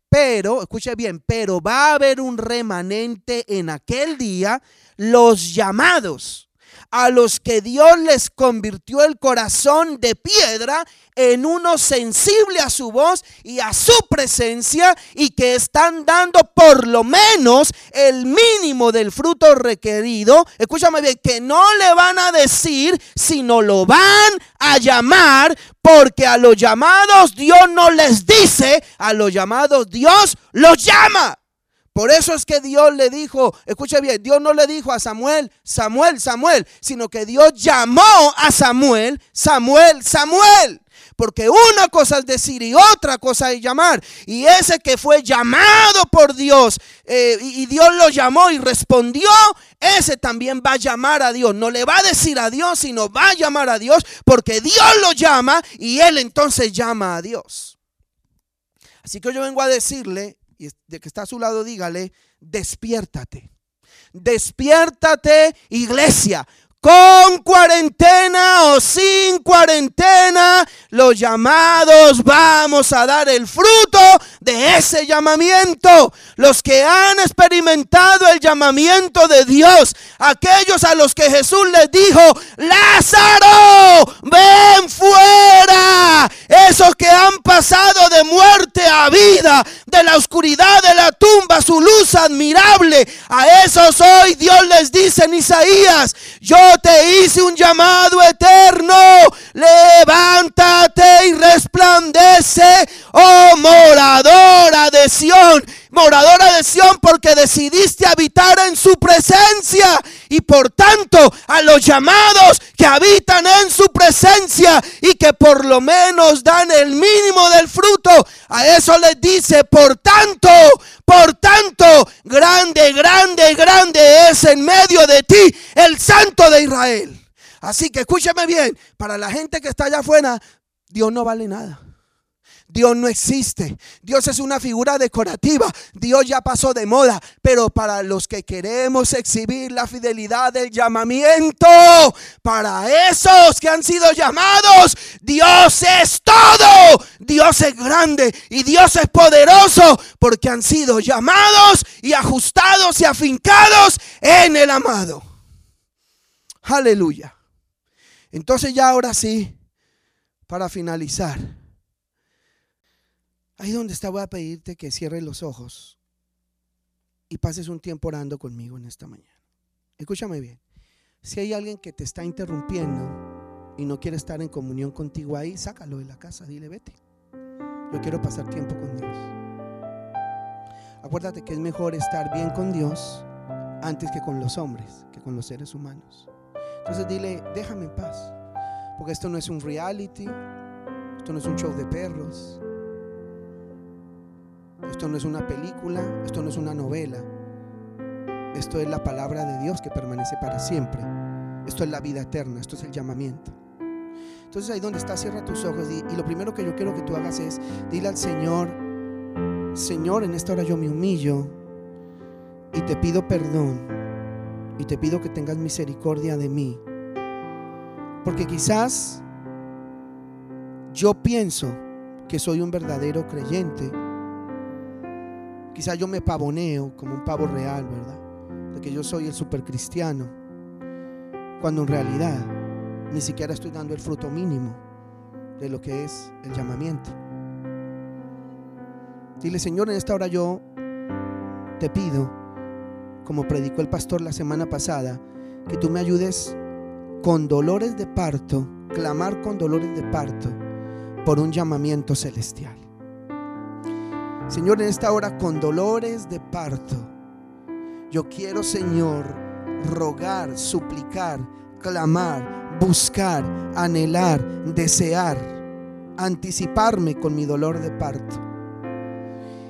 Pero, escuche bien, pero va a haber un remanente en aquel día, los llamados a los que Dios les convirtió el corazón de piedra en uno sensible a su voz y a su presencia y que están dando por lo menos el mínimo del fruto requerido. Escúchame bien, que no le van a decir, sino lo van a llamar porque a los llamados Dios no les dice, a los llamados Dios los llama. Por eso es que Dios le dijo, escuche bien, Dios no le dijo a Samuel, Samuel, Samuel, sino que Dios llamó a Samuel, Samuel, Samuel. Porque una cosa es decir y otra cosa es llamar. Y ese que fue llamado por Dios eh, y Dios lo llamó y respondió, ese también va a llamar a Dios. No le va a decir a Dios, sino va a llamar a Dios porque Dios lo llama y él entonces llama a Dios. Así que yo vengo a decirle y de que está a su lado, dígale, despiértate. Despiértate, iglesia. Con cuarentena o sin cuarentena, los llamados vamos a dar el fruto de ese llamamiento. Los que han experimentado el llamamiento de Dios, aquellos a los que Jesús les dijo, Lázaro, ven fuera. Esos que han pasado de muerte a vida, de la oscuridad de la tumba, su luz admirable. A esos hoy Dios les dice en Isaías, yo te hice un llamado eterno. Levántate y resplandece, oh moradora de Sión moradora de Sión, porque decidiste habitar en su presencia. Y por tanto, a los llamados que habitan en su presencia y que por lo menos dan el mínimo del fruto, a eso les dice, por tanto, por tanto, grande, grande, grande es en medio de ti el Santo de Israel. Así que escúcheme bien, para la gente que está allá afuera, Dios no vale nada. Dios no existe. Dios es una figura decorativa. Dios ya pasó de moda. Pero para los que queremos exhibir la fidelidad del llamamiento, para esos que han sido llamados, Dios es todo. Dios es grande y Dios es poderoso porque han sido llamados y ajustados y afincados en el amado. Aleluya. Entonces ya ahora sí, para finalizar. Ahí donde está voy a pedirte que cierres los ojos y pases un tiempo orando conmigo en esta mañana. Escúchame bien. Si hay alguien que te está interrumpiendo y no quiere estar en comunión contigo ahí, sácalo de la casa, dile vete. Yo quiero pasar tiempo con Dios. Acuérdate que es mejor estar bien con Dios antes que con los hombres, que con los seres humanos. Entonces dile, déjame en paz, porque esto no es un reality, esto no es un show de perros, esto no es una película, esto no es una novela. Esto es la palabra de Dios que permanece para siempre. Esto es la vida eterna, esto es el llamamiento. Entonces ahí donde está, cierra tus ojos y, y, lo primero que yo quiero que tú hagas es, dile al Señor, Señor, en esta hora yo me humillo y te pido perdón y te pido que tengas misericordia de mí. Porque quizás yo pienso que soy un verdadero creyente Quizás yo me pavoneo como un pavo real, ¿verdad? De que yo soy el supercristiano. Cuando en realidad ni siquiera estoy dando el fruto mínimo de lo que es el llamamiento. Dile, Señor, en esta hora yo te pido, como predicó el pastor la semana pasada, que tú me ayudes con dolores de parto, clamar con dolores de parto por un llamamiento celestial. Señor, en esta hora con dolores de parto, yo quiero, Señor, rogar, suplicar, clamar, buscar, anhelar, desear, anticiparme con mi dolor de parto.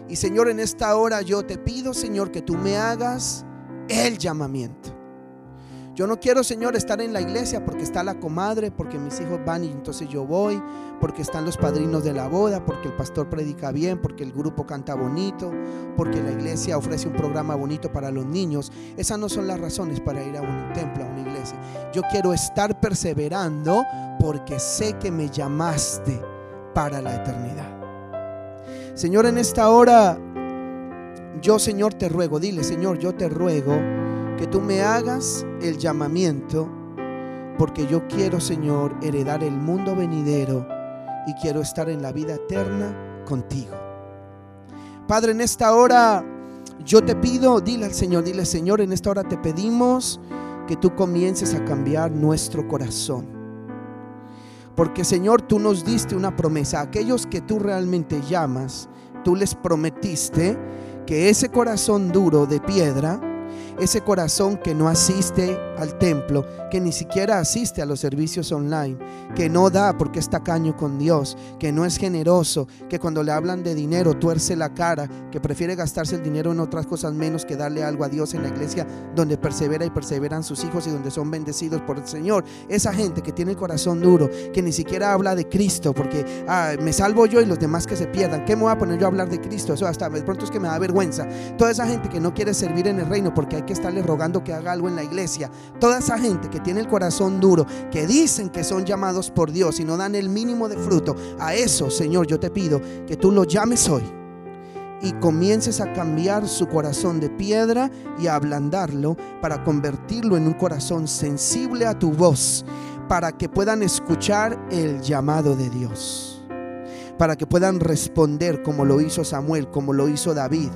Y Señor, en esta hora yo te pido, Señor, que tú me hagas el llamamiento. Yo no quiero, Señor, estar en la iglesia porque está la comadre, porque mis hijos van y entonces yo voy, porque están los padrinos de la boda, porque el pastor predica bien, porque el grupo canta bonito, porque la iglesia ofrece un programa bonito para los niños. Esas no son las razones para ir a un templo, a una iglesia. Yo quiero estar perseverando porque sé que me llamaste para la eternidad. Señor, en esta hora, yo, Señor, te ruego, dile, Señor, yo te ruego que tú me hagas el llamamiento, porque yo quiero, Señor, heredar el mundo venidero y quiero estar en la vida eterna contigo. Padre, en esta hora yo te pido, dile al Señor, dile Señor, en esta hora te pedimos que tú comiences a cambiar nuestro corazón. Porque Señor, tú nos diste una promesa. aquellos que tú realmente llamas, tú les prometiste que ese corazón duro de piedra, ese corazón que no asiste al templo, que ni siquiera asiste a los servicios online, que no da porque está caño con Dios, que no es generoso, que cuando le hablan de dinero tuerce la cara, que prefiere gastarse el dinero en otras cosas menos que darle algo a Dios en la iglesia donde persevera y perseveran sus hijos y donde son bendecidos por el Señor. Esa gente que tiene el corazón duro, que ni siquiera habla de Cristo, porque ah, me salvo yo y los demás que se pierdan. ¿Qué me voy a poner yo a hablar de Cristo? Eso hasta de pronto es que me da vergüenza. Toda esa gente que no quiere servir en el reino porque hay que estarle rogando que haga algo en la iglesia. Toda esa gente que tiene el corazón duro, que dicen que son llamados por Dios y no dan el mínimo de fruto, a eso, Señor, yo te pido que tú lo llames hoy y comiences a cambiar su corazón de piedra y a ablandarlo para convertirlo en un corazón sensible a tu voz, para que puedan escuchar el llamado de Dios, para que puedan responder como lo hizo Samuel, como lo hizo David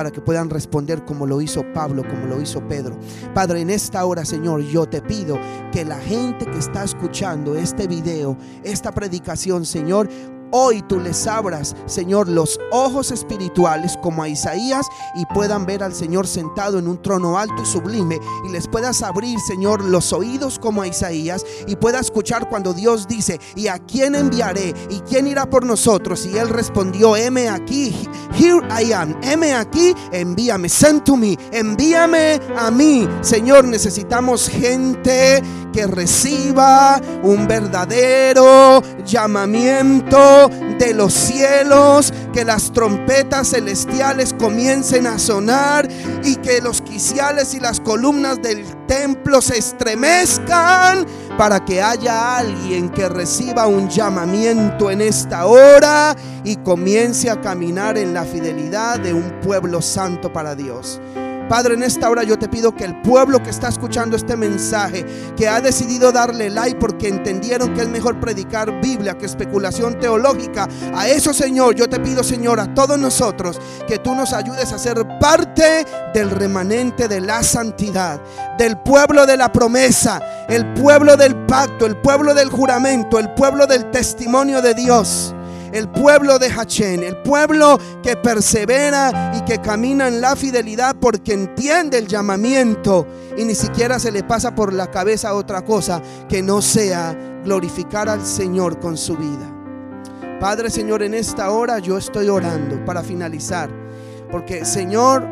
para que puedan responder como lo hizo Pablo, como lo hizo Pedro. Padre, en esta hora, Señor, yo te pido que la gente que está escuchando este video, esta predicación, Señor, hoy tú les abras, Señor, los ojos espirituales como a Isaías y puedan ver al Señor sentado en un trono alto y sublime y les puedas abrir, Señor, los oídos como a Isaías y pueda escuchar cuando Dios dice, ¿y a quién enviaré? ¿Y quién irá por nosotros? Y él respondió, heme aquí, here I am, heme aquí, envíame, send to me, envíame a mí. Señor, necesitamos gente que reciba un verdadero llamamiento de los cielos, que las trompetas celestiales comiencen a sonar y que los quiciales y las columnas del templo se estremezcan para que haya alguien que reciba un llamamiento en esta hora y comience a caminar en la fidelidad de un pueblo santo para Dios. Padre, en esta hora yo te pido que el pueblo que está escuchando este mensaje, que ha decidido darle like porque entendieron que es mejor predicar Biblia que especulación teológica, a eso Señor, yo te pido Señor, a todos nosotros, que tú nos ayudes a ser parte del remanente de la santidad, del pueblo de la promesa, el pueblo del pacto, el pueblo del juramento, el pueblo del testimonio de Dios el pueblo de Hachén, el pueblo que persevera y que camina en la fidelidad porque entiende el llamamiento y ni siquiera se le pasa por la cabeza otra cosa que no sea glorificar al Señor con su vida. Padre Señor, en esta hora yo estoy orando para finalizar, porque Señor,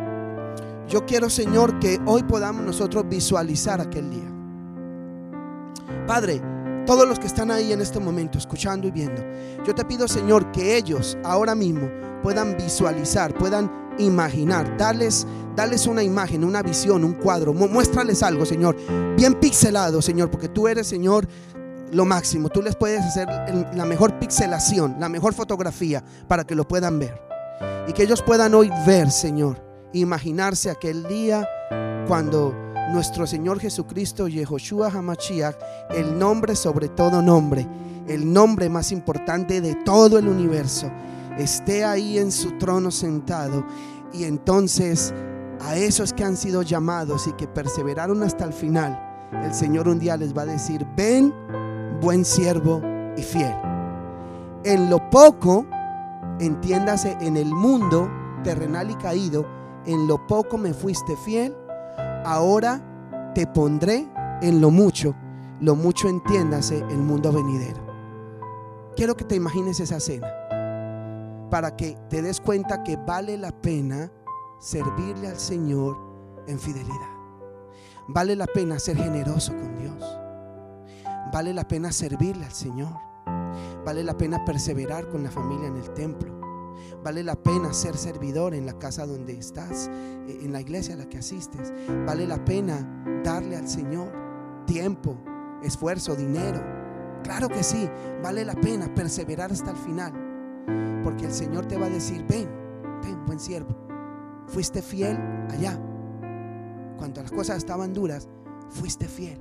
yo quiero Señor que hoy podamos nosotros visualizar aquel día. Padre, todos los que están ahí en este momento, escuchando y viendo, yo te pido, Señor, que ellos ahora mismo puedan visualizar, puedan imaginar, darles, darles una imagen, una visión, un cuadro, muéstrales algo, Señor, bien pixelado, Señor, porque tú eres, Señor, lo máximo. Tú les puedes hacer la mejor pixelación, la mejor fotografía para que lo puedan ver. Y que ellos puedan hoy ver, Señor, imaginarse aquel día cuando nuestro Señor Jesucristo, Yehoshua Hamashiach, el nombre sobre todo nombre, el nombre más importante de todo el universo, esté ahí en su trono sentado. Y entonces a esos que han sido llamados y que perseveraron hasta el final, el Señor un día les va a decir, ven, buen siervo y fiel. En lo poco, entiéndase, en el mundo terrenal y caído, en lo poco me fuiste fiel ahora te pondré en lo mucho, lo mucho entiéndase el mundo venidero. Quiero que te imagines esa cena para que te des cuenta que vale la pena servirle al Señor en fidelidad. Vale la pena ser generoso con Dios. Vale la pena servirle al Señor. Vale la pena perseverar con la familia en el templo. Vale la pena ser servidor en la casa donde estás, eh, en la iglesia a la que asistes. Vale la pena darle al Señor tiempo, esfuerzo, dinero. Claro que sí, vale la pena perseverar hasta el final. Porque el Señor te va a decir, ven, ven, buen siervo. Fuiste fiel allá. Cuando las cosas estaban duras, fuiste fiel.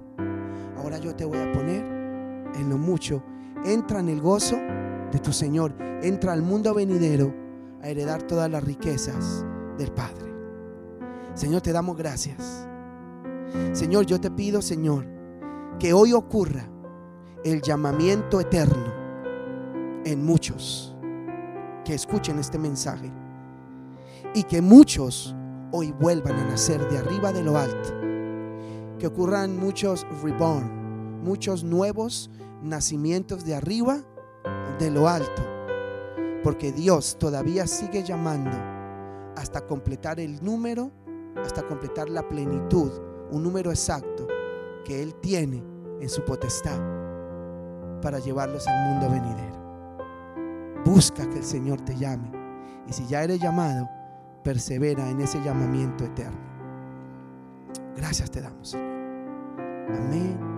Ahora yo te voy a poner en lo mucho. Entra en el gozo de tu Señor. Entra al mundo venidero a heredar todas las riquezas del Padre. Señor, te damos gracias. Señor, yo te pido, Señor, que hoy ocurra el llamamiento eterno en muchos que escuchen este mensaje y que muchos hoy vuelvan a nacer de arriba de lo alto. Que ocurran muchos reborn, muchos nuevos nacimientos de arriba de lo alto. Porque Dios todavía sigue llamando hasta completar el número, hasta completar la plenitud, un número exacto que Él tiene en su potestad para llevarlos al mundo venidero. Busca que el Señor te llame. Y si ya eres llamado, persevera en ese llamamiento eterno. Gracias te damos, Señor. Amén.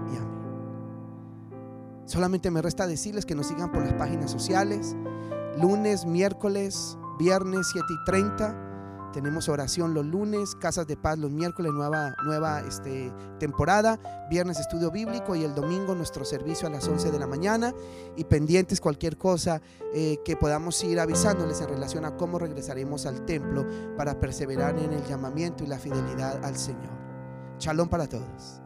Solamente me resta decirles que nos sigan por las páginas sociales. Lunes, miércoles, viernes 7 y 30. Tenemos oración los lunes, casas de paz los miércoles, nueva, nueva este, temporada, viernes estudio bíblico y el domingo nuestro servicio a las 11 de la mañana y pendientes cualquier cosa eh, que podamos ir avisándoles en relación a cómo regresaremos al templo para perseverar en el llamamiento y la fidelidad al Señor. Shalom para todos.